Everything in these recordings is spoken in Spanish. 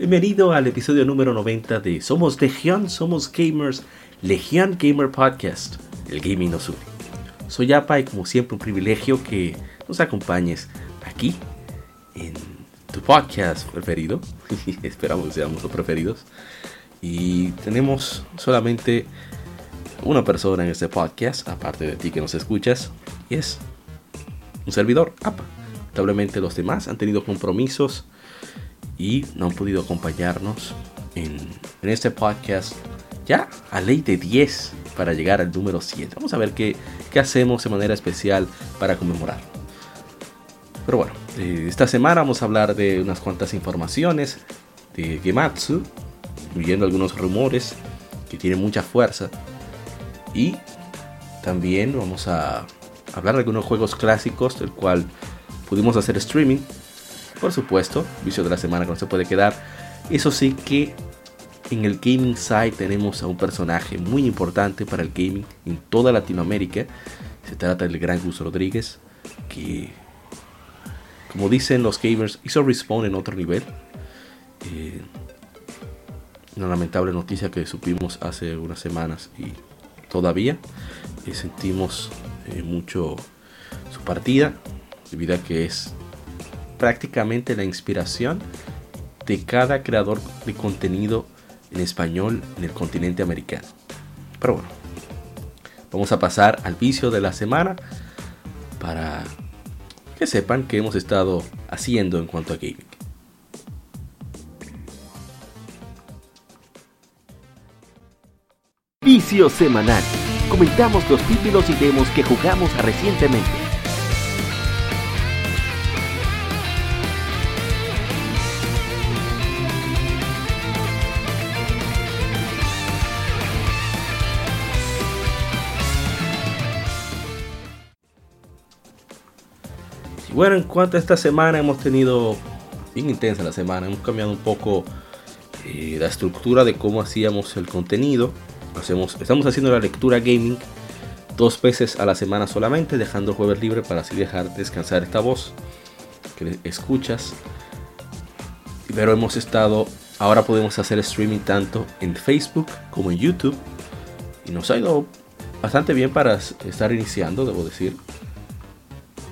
Bienvenido al episodio número 90 de Somos Legión, Somos Gamers, Legión Gamer Podcast, el gaming nos une. Soy Apa y como siempre un privilegio que nos acompañes aquí en tu podcast preferido. Esperamos que seamos los preferidos. Y tenemos solamente una persona en este podcast, aparte de ti que nos escuchas, y es un servidor, APA. Lamentablemente los demás han tenido compromisos y no han podido acompañarnos en, este podcast ya a ley de 10 para llegar al número 100. Vamos a ver qué, hacemos de manera especial para conmemorar. Pero bueno, eh, esta semana vamos a hablar de unas cuantas informaciones de Gematsu, incluyendo algunos rumores que tienen mucha fuerza. Y también vamos a hablar de algunos juegos clásicos del cual pudimos hacer streaming por supuesto, vicio de la semana que no se puede quedar. Eso sí que en el gaming side tenemos a un personaje muy importante para el gaming en toda Latinoamérica. Se trata del gran Gus Rodríguez, que, como dicen los gamers, hizo respawn en otro nivel. Eh, una lamentable noticia que supimos hace unas semanas y todavía eh, sentimos eh, mucho su partida, debido a que es prácticamente la inspiración de cada creador de contenido en español en el continente americano. Pero bueno, vamos a pasar al vicio de la semana para que sepan qué hemos estado haciendo en cuanto a gaming. Vicio semanal. Comentamos los títulos y demos que jugamos recientemente bueno, en cuanto a esta semana, hemos tenido bien intensa la semana. Hemos cambiado un poco eh, la estructura de cómo hacíamos el contenido. Hacemos, estamos haciendo la lectura gaming dos veces a la semana solamente, dejando el jueves libre para así dejar descansar esta voz que escuchas. Pero hemos estado, ahora podemos hacer streaming tanto en Facebook como en YouTube. Y nos ha ido bastante bien para estar iniciando, debo decir.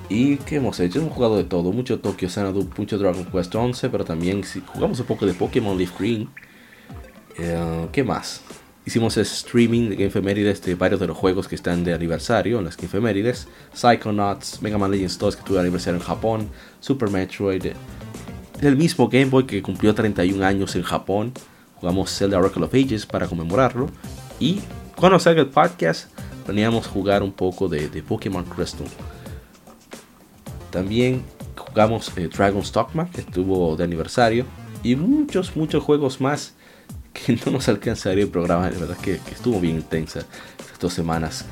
¿Y qué hemos hecho? Hemos jugado de todo, mucho Tokyo Xanadu, mucho Dragon Quest 11, pero también jugamos un poco de Pokémon Leaf Green. Eh, ¿Qué más? Hicimos streaming de efemérides de varios de los juegos que están de aniversario en las efemérides. Psychonauts, Mega Man Legends 2 que tuvo aniversario en Japón, Super Metroid, el mismo Game Boy que cumplió 31 años en Japón. Jugamos Zelda Oracle of Ages para conmemorarlo. Y cuando salga el podcast, planeamos jugar un poco de, de Pokémon Crystal. También jugamos eh, Dragon Stockman, que estuvo de aniversario. Y muchos, muchos juegos más que no nos alcanzaría el programa. De verdad que, estuvo bien intensa estas dos semanas.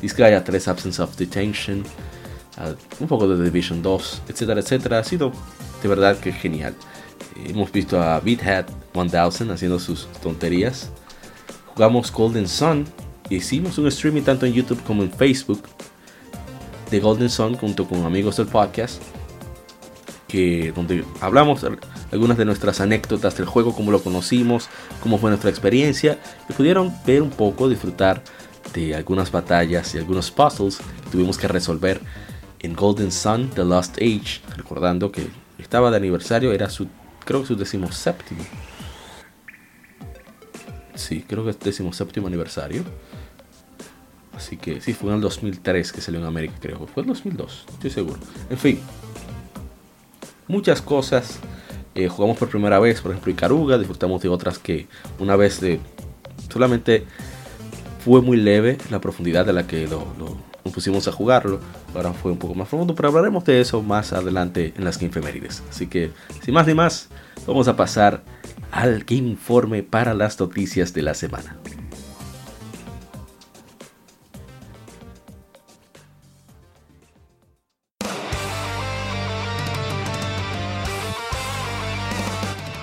Disgaea 3 Absence of Detention. Ah, un poco de Division 2, etcétera, etcétera. Ha sido de verdad que genial. hemos visto a Beathead 1000 haciendo sus tonterías. Jugamos Golden Sun. Hicimos un streaming tanto en YouTube como en Facebook de Golden Sun junto con amigos del podcast, que, donde hablamos algunas de nuestras anécdotas del juego, cómo lo conocimos, cómo fue nuestra experiencia, y pudieron ver un poco, disfrutar de algunas batallas y algunos puzzles que tuvimos que resolver en Golden Sun, The Lost Age, recordando que estaba de aniversario, era su, creo que su decimoséptimo. Sí, creo que es decimoséptimo aniversario. Así que sí, fue en el 2003 que salió en América, creo. Fue en 2002, estoy seguro. En fin, muchas cosas. Eh, jugamos por primera vez, por ejemplo, Icaruga. Disfrutamos de otras que una vez. Solamente fue muy leve la profundidad de la que lo, pusimos a jugarlo. Ahora fue un poco más profundo, pero hablaremos de eso más adelante en las Game Así que, sin más ni más, vamos a pasar al Informe para las noticias de la semana.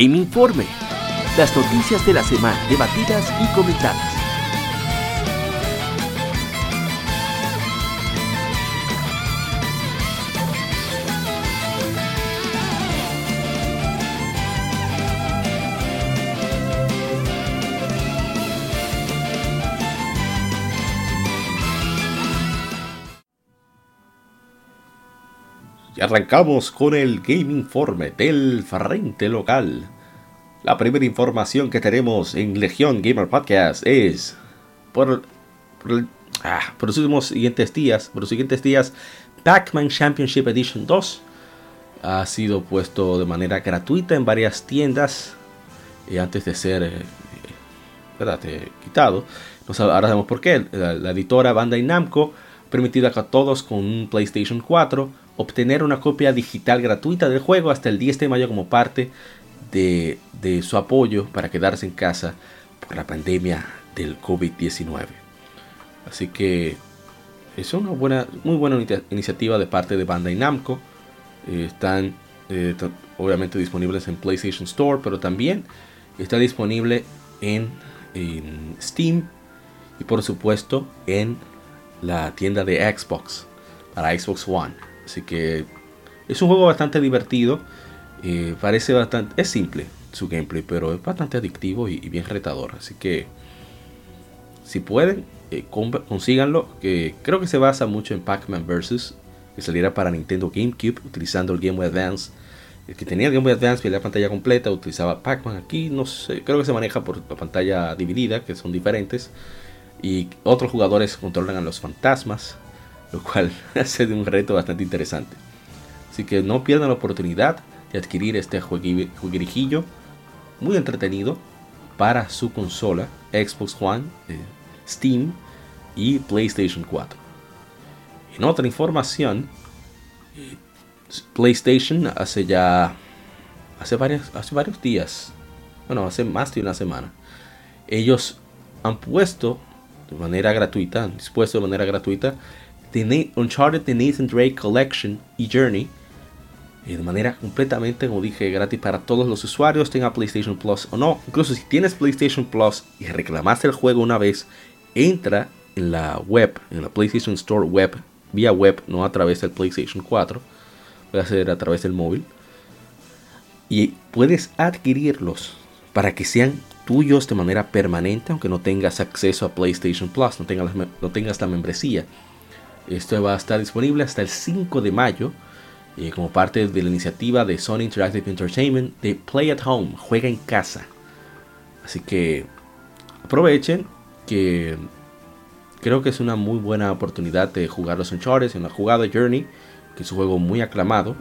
Game Informe. Las noticias de la semana debatidas y comentadas. Arrancamos con el Game Informe del frente local. La primera información que tenemos en Legión Gamer Podcast es por, ah, por, los siguientes días, por los siguientes días, Pac-Man Championship Edition 2 ha sido puesto de manera gratuita en varias tiendas eh, antes de ser eh. Eh, quitado. ahora sabemos por qué. La, la editora Bandai Namco ha permitido a todos con un PlayStation 4 obtener una copia digital gratuita del juego hasta el 10 de mayo como parte de, su apoyo para quedarse en casa por la pandemia del COVID-19. Así que es una buena, muy buena iniciativa de parte de Bandai Namco. Eh, están eh, obviamente disponibles en PlayStation Store, pero también está disponible en, en Steam y por supuesto en la tienda de Xbox para Xbox One. Así que es un juego bastante divertido. Eh, parece bastante. Es simple su gameplay, pero es bastante adictivo y, bien retador. Así que si pueden, eh, consíganlo. Que creo que se basa mucho en Pac-Man Vs. Que saliera para Nintendo GameCube utilizando el Game Boy Advance. El que tenía el Game Boy Advance y la pantalla completa utilizaba Pac-Man. Aquí no sé, creo que se maneja por la pantalla dividida, que son diferentes. Y otros jugadores controlan a los fantasmas lo cual hace de un reto bastante interesante. Así que no pierdan la oportunidad de adquirir este jueguirijillo muy entretenido para su consola Xbox One, eh, Steam y PlayStation 4. En otra información, eh, PlayStation hace ya hace varios, hace varios días, bueno, hace más de una semana, ellos han puesto de manera gratuita, han dispuesto de manera gratuita The Uncharted The Nathan Drake Collection y Journey eh, de manera completamente, como dije, gratis para todos los usuarios, tenga PlayStation Plus o no. Incluso si tienes PlayStation Plus y reclamaste el juego una vez, entra en la web, en la PlayStation Store web, vía web, no a través del PlayStation 4, puede ser a través del móvil, y puedes adquirirlos para que sean tuyos de manera permanente, aunque no tengas acceso a PlayStation Plus, no tengas, no tengas la membresía. Esto va a estar disponible hasta el 5 de mayo eh, como parte de la iniciativa de Sony Interactive Entertainment de Play at Home, juega en casa. Así que aprovechen que creo que es una muy buena oportunidad de jugar los Uncharted en la jugada Journey, que es un juego muy aclamado.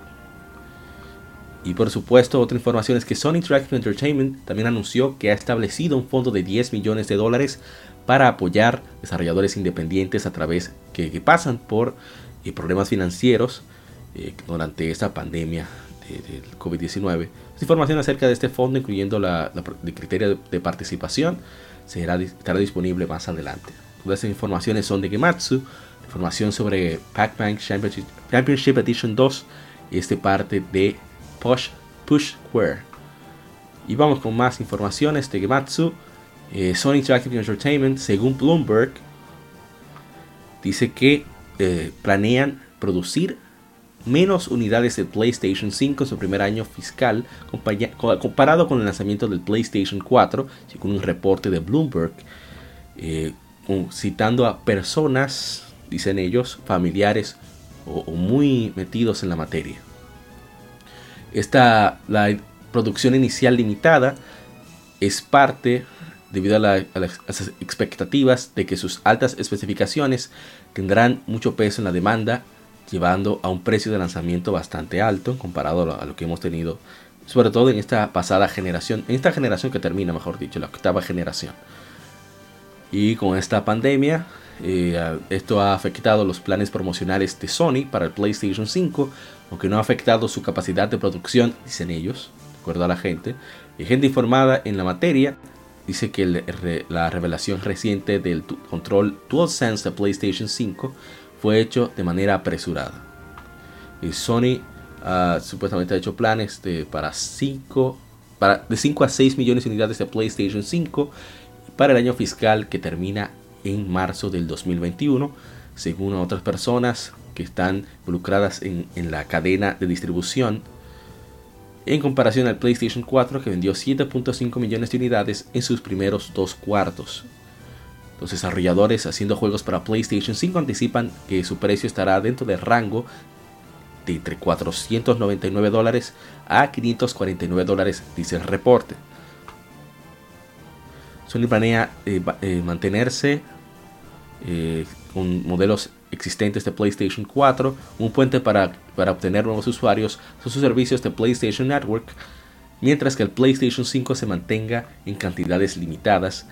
Y por supuesto, otra información es que Sony Interactive Entertainment también anunció que ha establecido un fondo de 10 millones de dólares para apoyar desarrolladores independientes a través que, pasan por eh, problemas financieros eh, durante esta pandemia del COVID-19. Información acerca de este fondo, incluyendo la, el criterio de, participación, será, estará disponible más adelante. Todas esas informaciones son de Gematsu. Información sobre Pac-Man Championship, Edition 2 y este parte de Push, Push Square. Y vamos con más informaciones de Gematsu. Eh, Sony Interactive Entertainment, según Bloomberg, dice que eh, planean producir menos unidades de PlayStation 5 en su primer año fiscal comparado con el lanzamiento del PlayStation 4, según un reporte de Bloomberg, eh, citando a personas, dicen ellos, familiares o, muy metidos en la materia. Esta, la producción inicial limitada es parte debido a, las expectativas de que sus altas especificaciones tendrán mucho peso en la demanda, llevando a un precio de lanzamiento bastante alto comparado a lo que hemos tenido, sobre todo en esta pasada generación, en esta generación que termina, mejor dicho, la octava generación. Y con esta pandemia, eh, esto ha afectado los planes promocionales de Sony para el PlayStation 5, aunque no ha afectado su capacidad de producción, dicen ellos, de acuerdo a la gente. Y gente informada en la materia dice que la revelación reciente del control DualSense de PlayStation 5 fue hecho de manera apresurada. Sony uh, supuestamente ha hecho planes de, para 5 para, de 5 a 6 millones de unidades de PlayStation 5 para el año fiscal que termina en marzo del 2021, según otras personas que están involucradas en, en la cadena de distribución en comparación al PlayStation 4 que vendió 7.5 millones de unidades en sus primeros dos cuartos. Los desarrolladores haciendo juegos para PlayStation 5 anticipan que su precio estará dentro del rango de entre 499 dólares a 549 dólares, dice el reporte. Sony planea eh, eh, mantenerse eh, con modelos existentes de PlayStation 4, un puente para, para obtener nuevos usuarios son sus servicios de PlayStation Network, mientras que el PlayStation 5 se mantenga en cantidades limitadas,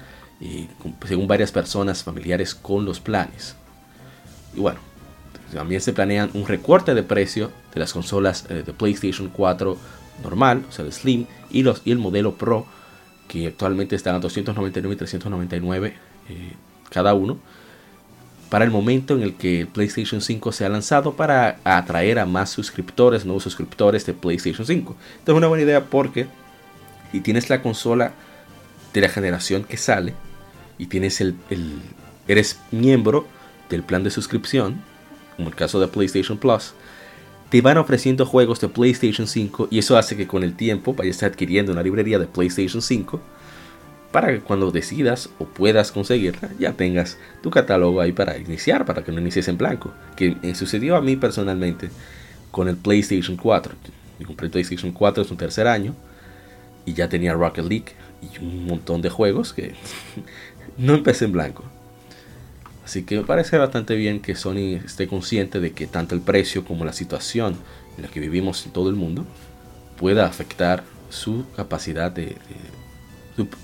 según varias personas familiares con los planes. Y bueno, también se planean un recorte de precio de las consolas eh, de PlayStation 4 normal, o sea, el Slim, y, los, y el modelo Pro, que actualmente están a 299 y 399 eh, cada uno para el momento en el que el PlayStation 5 se ha lanzado para atraer a más suscriptores, nuevos suscriptores de PlayStation 5. Esto es una buena idea porque si tienes la consola de la generación que sale y tienes el, eres miembro del plan de suscripción, como el caso de PlayStation Plus, te van ofreciendo juegos de PlayStation 5 y eso hace que con el tiempo vayas adquiriendo una librería de PlayStation 5 para que cuando decidas o puedas conseguirla ya tengas tu catálogo ahí para iniciar, para que no inicies en blanco. Que sucedió a mí personalmente con el PlayStation 4. Yo compré PlayStation 4 en su tercer año y ya tenía Rocket League y un montón de juegos que no empecé en blanco. Así que me parece bastante bien que Sony esté consciente de que tanto el precio como la situación en la que vivimos en todo el mundo pueda afectar su capacidad de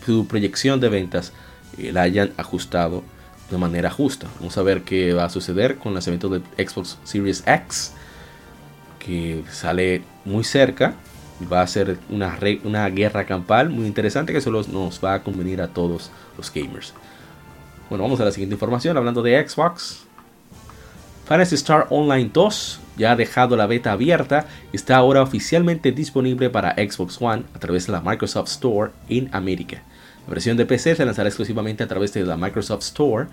su, proyección de ventas eh, la hayan ajustado de manera justa. Vamos a ver qué va a suceder con el lanzamiento del Xbox Series X, que sale muy cerca. Va a ser una guerra campal muy interesante que solo nos va a convenir a todos los gamers. Bueno, vamos a la siguiente información. Hablando de Xbox, Fantasy Star Online 2 ya ha dejado la beta abierta está ahora oficialmente disponible para Xbox One a través de la Microsoft Store en América. La versión de PC se lanzará exclusivamente a través de la Microsoft Store,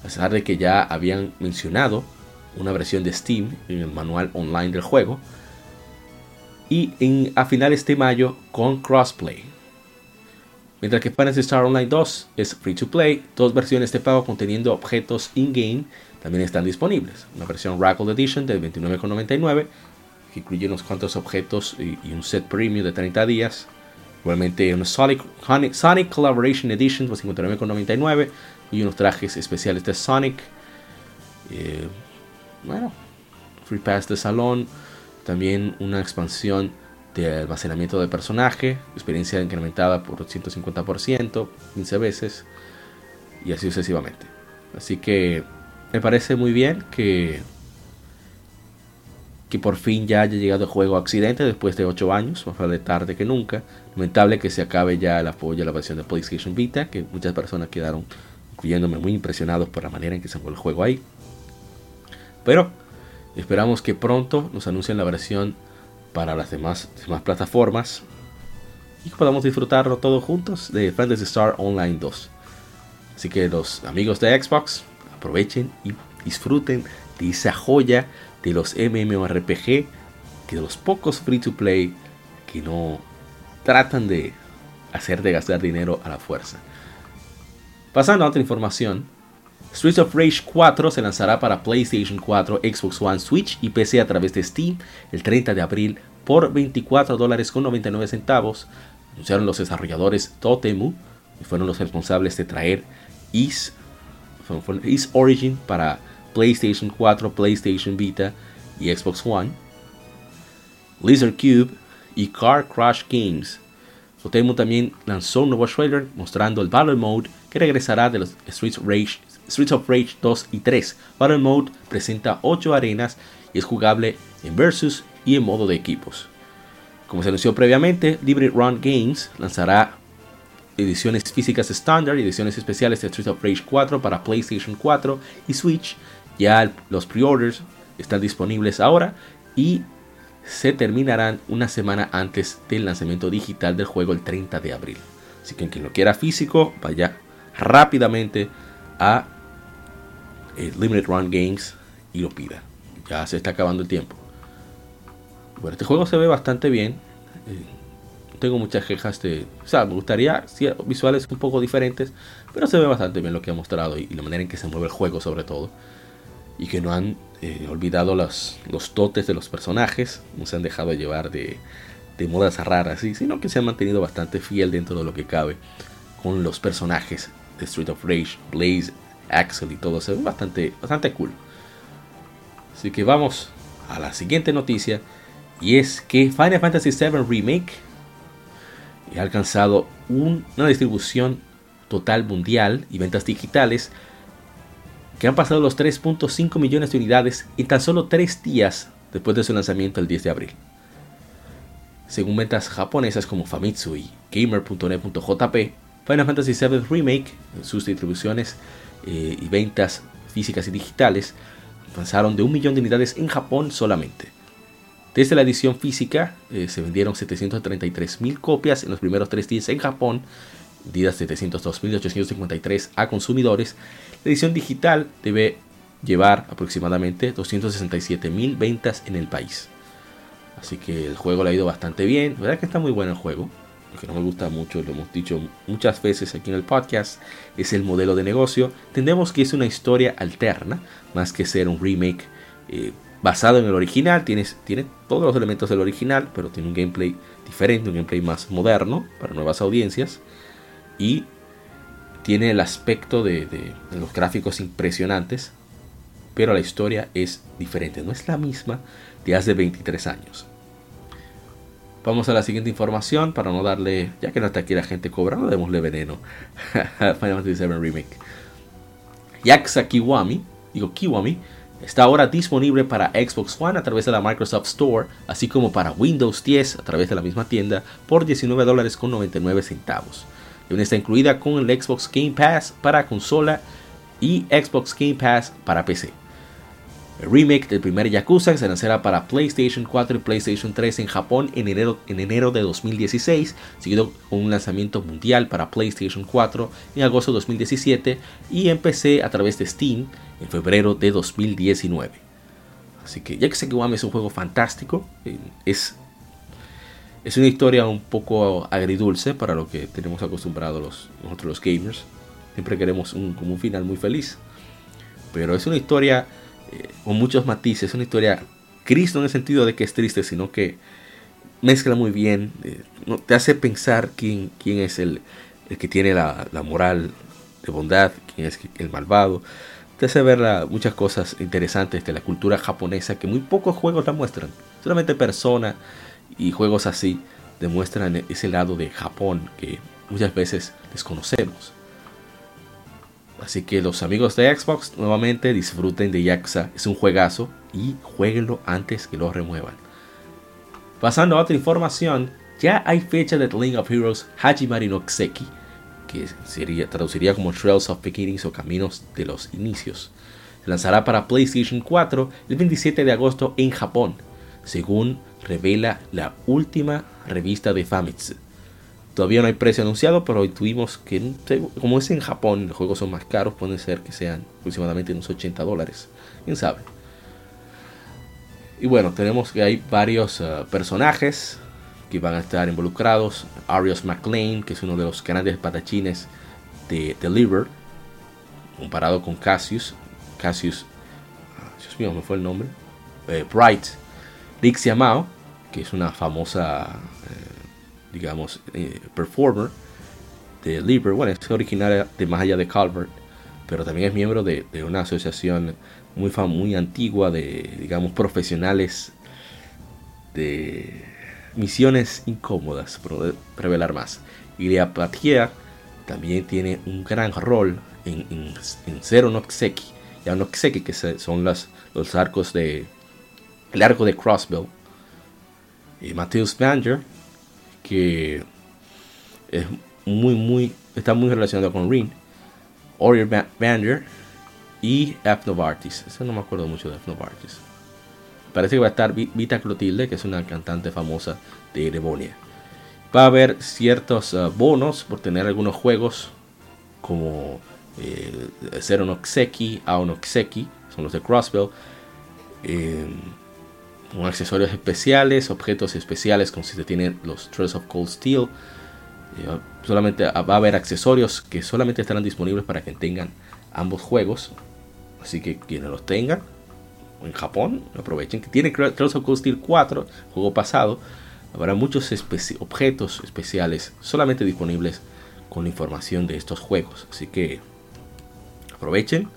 a pesar de que ya habían mencionado una versión de Steam en el manual online del juego, y en, a finales de mayo con crossplay. Mientras que Fantasy Star Online 2 es free to play, dos versiones de pago conteniendo objetos in-game también están disponibles. Una versión Rackle Edition de 29,99 que incluye unos cuantos objetos y, un set premium de 30 días. Igualmente una Sonic, Sonic Collaboration Edition por 59,99 y unos trajes especiales de Sonic. Eh, bueno, Free Pass de salón. También una expansión de almacenamiento de personaje. Experiencia incrementada por 150%, 15 veces. Y así sucesivamente. Así que me parece muy bien que que por fin ya haya llegado el juego a Occidente después de 8 años, más vale tarde que nunca. Lamentable que se acabe ya el apoyo a la versión de PlayStation Vita, que muchas personas quedaron, incluyéndome, muy impresionados por la manera en que se fue el juego ahí. Pero esperamos que pronto nos anuncien la versión para las demás, demás plataformas y que podamos disfrutarlo todos juntos de Fantasy Star Online 2. Así que los amigos de Xbox aprovechen y disfruten de esa joya de los MMORPG que de los pocos free to play que no tratan de hacer de gastar dinero a la fuerza. Pasando a otra información, Streets of Rage 4 se lanzará para PlayStation 4, Xbox One, Switch y PC a través de Steam el 30 de abril por 24 dólares con 99 centavos. Anunciaron los desarrolladores Totemu y fueron los responsables de traer Is, Is Origin para PlayStation 4, PlayStation Vita y Xbox One, Lizard Cube y Car Crash Games. Sotemu también lanzó un nuevo trailer mostrando el Battle Mode que regresará de los Streets Streets of Rage 2 y 3. Battle Mode presenta 8 arenas y es jugable en versus y en modo de equipos. Como se anunció previamente, Libre Run Games lanzará ediciones físicas estándar y ediciones especiales de Streets of Rage 4 para PlayStation 4 y Switch ya los pre-orders están disponibles ahora y se terminarán una semana antes del lanzamiento digital del juego el 30 de abril. Así que quien lo quiera físico, vaya rápidamente a eh, Limited Run Games y lo pida. Ya se está acabando el tiempo. Bueno, este juego se ve bastante bien. Tengo muchas quejas de... O sea, me gustaría visuales un poco diferentes, pero se ve bastante bien lo que ha mostrado y la manera en que se mueve el juego sobre todo y que no han eh, olvidado los, los dotes de los personajes, no se han dejado llevar de, de modas raras, sino que se han mantenido bastante fiel dentro de lo que cabe con los personajes de Street of Rage, Blaze, Axel y todo, se ve bastante, bastante cool. Así que vamos a la siguiente noticia y es que Final Fantasy VII Remake ha alcanzado una distribución total mundial y ventas digitales que han pasado los 3.5 millones de unidades en tan solo 3 días después de su lanzamiento el 10 de abril. Según ventas japonesas como Famitsu y Gamer.net.jp, Final Fantasy VII Remake, en sus distribuciones eh, y ventas físicas y digitales, avanzaron de un millón de unidades en Japón solamente. Desde la edición física eh, se vendieron 733.000 copias en los primeros 3 días en Japón, vendidas 702.853 a consumidores la edición digital debe llevar aproximadamente 267.000 ventas en el país. Así que el juego le ha ido bastante bien. La verdad que está muy bueno el juego. Lo que no me gusta mucho, lo hemos dicho muchas veces aquí en el podcast, es el modelo de negocio. Entendemos que es una historia alterna, más que ser un remake eh, basado en el original. Tiene, tiene todos los elementos del original, pero tiene un gameplay diferente, un gameplay más moderno para nuevas audiencias. Y tiene el aspecto de, los gráficos impresionantes, pero la historia es diferente, no es la misma de hace 23 años. Vamos a la siguiente información para no darle, ya que no está aquí la gente cobrando, démosle veneno Final Fantasy VII Remake. Yaxa Kiwami, digo Kiwami, está ahora disponible para Xbox One a través de la Microsoft Store, así como para Windows 10 a través de la misma tienda por 19 dólares con 99 centavos y está incluida con el Xbox Game Pass para consola y Xbox Game Pass para PC. El remake del primer Yakuza se lanzará para PlayStation 4 y PlayStation 3 en Japón en enero, en enero de 2016, seguido con un lanzamiento mundial para PlayStation 4 en agosto de 2017 y en PC a través de Steam en febrero de 2019. Así que ya que Yakuza es un juego fantástico, eh, es es una historia un poco agridulce para lo que tenemos acostumbrados nosotros los gamers. Siempre queremos un, como un final muy feliz. Pero es una historia eh, con muchos matices. Es una historia Cristo no en el sentido de que es triste, sino que mezcla muy bien, eh, te hace pensar quién, quién es el, el que tiene la, la, moral de bondad, quién es el malvado. Te hace ver muchas cosas interesantes de la cultura japonesa que muy pocos juegos la muestran. Solamente Persona y juegos así demuestran ese lado de Japón que muchas veces desconocemos. Así que los amigos de Xbox nuevamente disfruten de Yakuza, es un juegazo y jueguenlo antes que lo remuevan. Pasando a otra información, ya hay fecha de The Link of Heroes Hajimari no Kseki, que sería, traduciría como Trails of Beginnings o Caminos de los Inicios. Se lanzará para PlayStation 4 el 27 de agosto en Japón, según revela la última revista de Famitsu. Todavía no hay precio anunciado, pero intuimos que, como es en Japón, los juegos son más caros, puede ser que sean aproximadamente unos 80 dólares. ¿Quién sabe? Y bueno, tenemos que hay varios uh, personajes que van a estar involucrados. Arius McLean, que es uno de los grandes patachines de Deliver, comparado con Cassius. Cassius, ah, Dios mío, me fue el nombre. Eh, Bright. Rick Yamao, que es una famosa digamos, eh, performer de Liber. Bueno, es originaria de más allá de Calvert, pero también es miembro de, una asociación muy, muy antigua de, digamos, profesionales de misiones incómodas, por revelar más. Y Patia también tiene un gran rol en, en, en Zero Noxeki. Ya Noxeki, que son las, los arcos de. El arco de Crossbow. Y Matthews Banger que es muy, muy, está muy relacionado con Ring, Oriol Bander y Ethnovartis. Eso no me acuerdo mucho de Ethnovartis. Parece que va a estar Vita Clotilde, que es una cantante famosa de Erebonia. Va a haber ciertos uh, bonos por tener algunos juegos como eh, Zero no Xeki, Ao no Xeki, son los de Crossbell. Eh, con accesorios especiales, objetos especiales como si se tienen los Trails of Cold Steel. Eh, solamente va a haber accesorios que solamente estarán disponibles para quien tengan ambos juegos. Así que quienes los tengan en Japón, aprovechen que tiene Trails of Cold Steel 4, juego pasado. Habrá muchos objetos especiales solamente disponibles con la información de estos juegos. Así que aprovechen.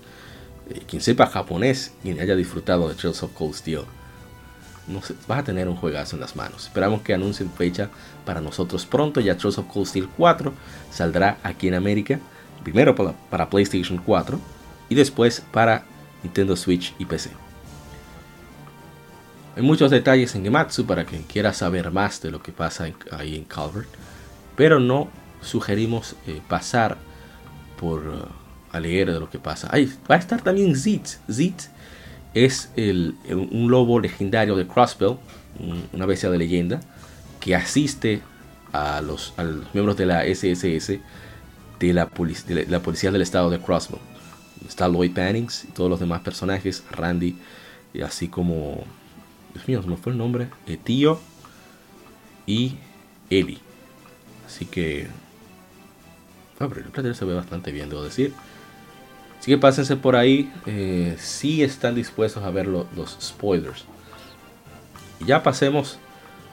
Eh, quien sepa japonés, quien haya disfrutado de Trails of Cold Steel vas a tener un juegazo en las manos. Esperamos que anuncien fecha para nosotros pronto. Ya Trust of Cold Steel 4 saldrá aquí en América. Primero para, PlayStation 4 y después para Nintendo Switch y PC. Hay muchos detalles en Gematsu para quien quiera saber más de lo que pasa ahí en Calvert. Pero no sugerimos eh, pasar por uh, leer de lo que pasa. Ahí va a estar también Zit. Zit es un lobo legendario de Crossbell, una bestia de leyenda, que asiste a los, miembros de la SSS de la, la, policía del estado de Crossbell. Está Lloyd Pannings y todos los demás personajes, Randy, así como, Dios mío, me fue el nombre, eh, Tío y Ellie. Así que, el se ve bastante bien, debo decir. Así que pásense por ahí eh, si están dispuestos a ver los spoilers. Y ya pasemos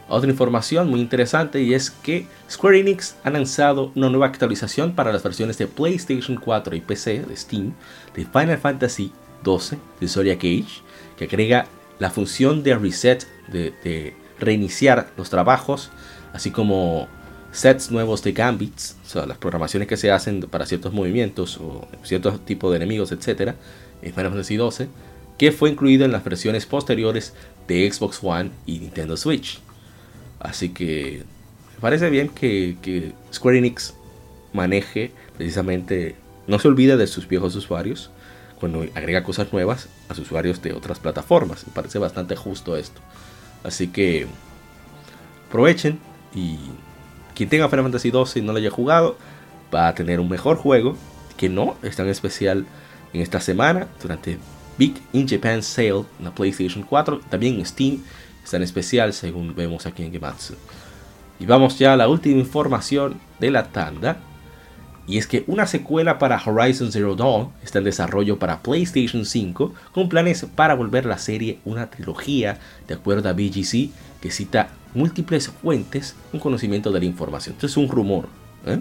a otra información muy interesante y es que Square Enix ha lanzado una nueva actualización para las versiones de PlayStation 4 y PC de Steam de Final Fantasy XII de Zodiac Age que agrega la función de reset, de reiniciar los trabajos, así como sets nuevos de gambits, o sea, las programaciones que se hacen para ciertos movimientos o ciertos tipos de enemigos, etc. en Final Fantasy XII, que fue incluido en las versiones posteriores de Xbox One y Nintendo Switch. Así que me parece bien que, Square Enix maneje precisamente, no se olvide de sus viejos usuarios cuando agrega cosas nuevas a sus usuarios de otras plataformas. Me parece bastante justo esto. Así que aprovechen y quien tenga Final Fantasy XII y no lo haya jugado, va a tener un mejor juego que no es tan especial en esta semana durante Big in Japan Sale en la PlayStation 4. También en Steam está en especial según vemos aquí en Gematsu. Y vamos ya a la última información de la tanda. Y es que una secuela para Horizon Zero Dawn está en desarrollo para PlayStation 5 con planes para volver la serie una trilogía de acuerdo a BGC que cita múltiples fuentes un conocimiento de la información. Esto es un rumor. ¿eh?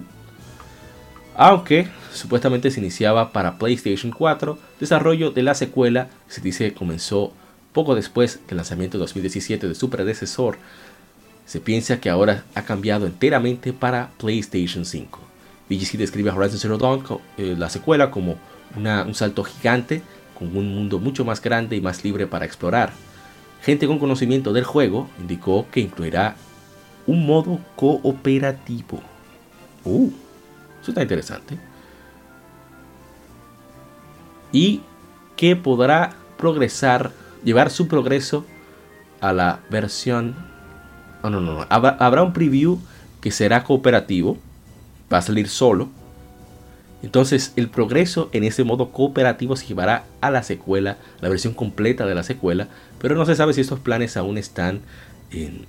Aunque supuestamente se iniciaba para PlayStation 4, desarrollo de la secuela se dice comenzó poco después del lanzamiento de 2017 de su predecesor. Se piensa que ahora ha cambiado enteramente para PlayStation 5. VGC describe a Horizon Zero Dawn, eh, la secuela, como un salto gigante con un mundo mucho más grande y más libre para explorar. Gente con conocimiento del juego indicó que incluirá un modo cooperativo. Uh, eso está interesante. Y que podrá progresar, llevar su progreso a la versión... no, no, no. Habrá un preview que será cooperativo. Va a salir solo. Entonces el progreso en ese modo cooperativo se llevará a la secuela, la versión completa de la secuela, pero no se sabe si estos planes aún están en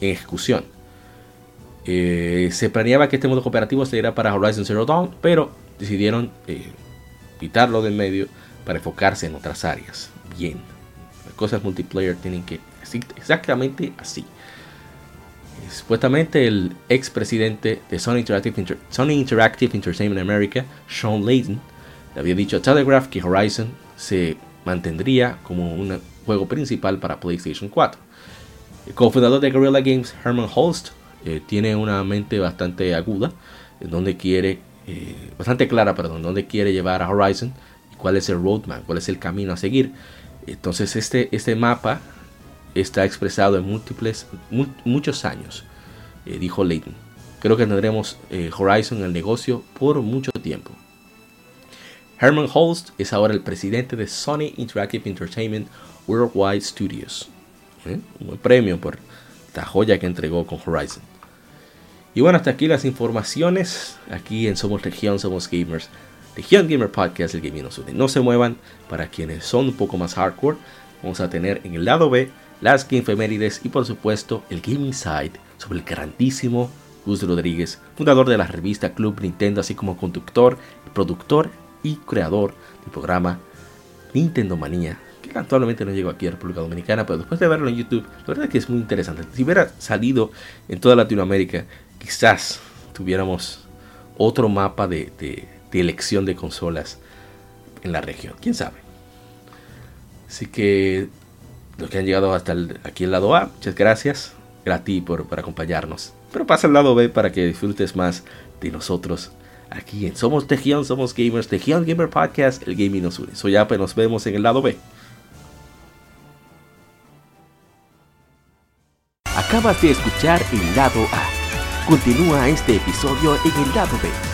ejecución. Eh, se planeaba que este modo cooperativo saliera para Horizon Zero Dawn, pero decidieron eh, quitarlo del medio para enfocarse en otras áreas. Bien, las cosas multiplayer tienen que ser exactamente así. Supuestamente el ex presidente de Sony Interactive, Interactive Entertainment America, Sean Layton, le había dicho a Telegraph que Horizon se mantendría como un juego principal para PlayStation 4. El cofundador de Guerrilla Games, Herman Holst, eh, tiene una mente bastante aguda, donde quiere, eh, bastante clara, perdón, donde quiere llevar a Horizon y cuál es el roadmap, cuál es el camino a seguir. Entonces este, este mapa está expresado en múltiples, muchos años, eh, dijo Layton. Creo que tendremos Horizon en el negocio por mucho tiempo. Herman Holst es ahora el presidente de Sony Interactive Entertainment Worldwide Studios. Un buen premio por esta joya que entregó con Horizon. Y bueno, hasta aquí las informaciones. Aquí en Somos Región, Somos Gamers. Región Gamer Podcast, el gaming nos une. No se muevan para quienes son un poco más hardcore. Vamos a tener en el lado B las Game Femérides y por supuesto el Gaming Side sobre el grandísimo Gus Rodríguez, fundador de la revista Club Nintendo, así como conductor, productor y creador del programa Nintendo Manía, que actualmente no llegó aquí a República Dominicana, pero después de verlo en YouTube, la verdad es que es muy interesante. Si hubiera salido en toda Latinoamérica, quizás tuviéramos otro mapa de, elección de consolas en la región. ¿Quién sabe? Así que los que han llegado hasta aquí el lado A, muchas gracias. Por, por acompañarnos. Pero pasa al lado B para que disfrutes más de nosotros aquí en Somos Tejión, Somos Gamers, Tejión Gamer Podcast, el gaming nos une. Soy Ape, nos vemos en el lado B. Acabas de escuchar el lado A. Continúa este episodio en el lado B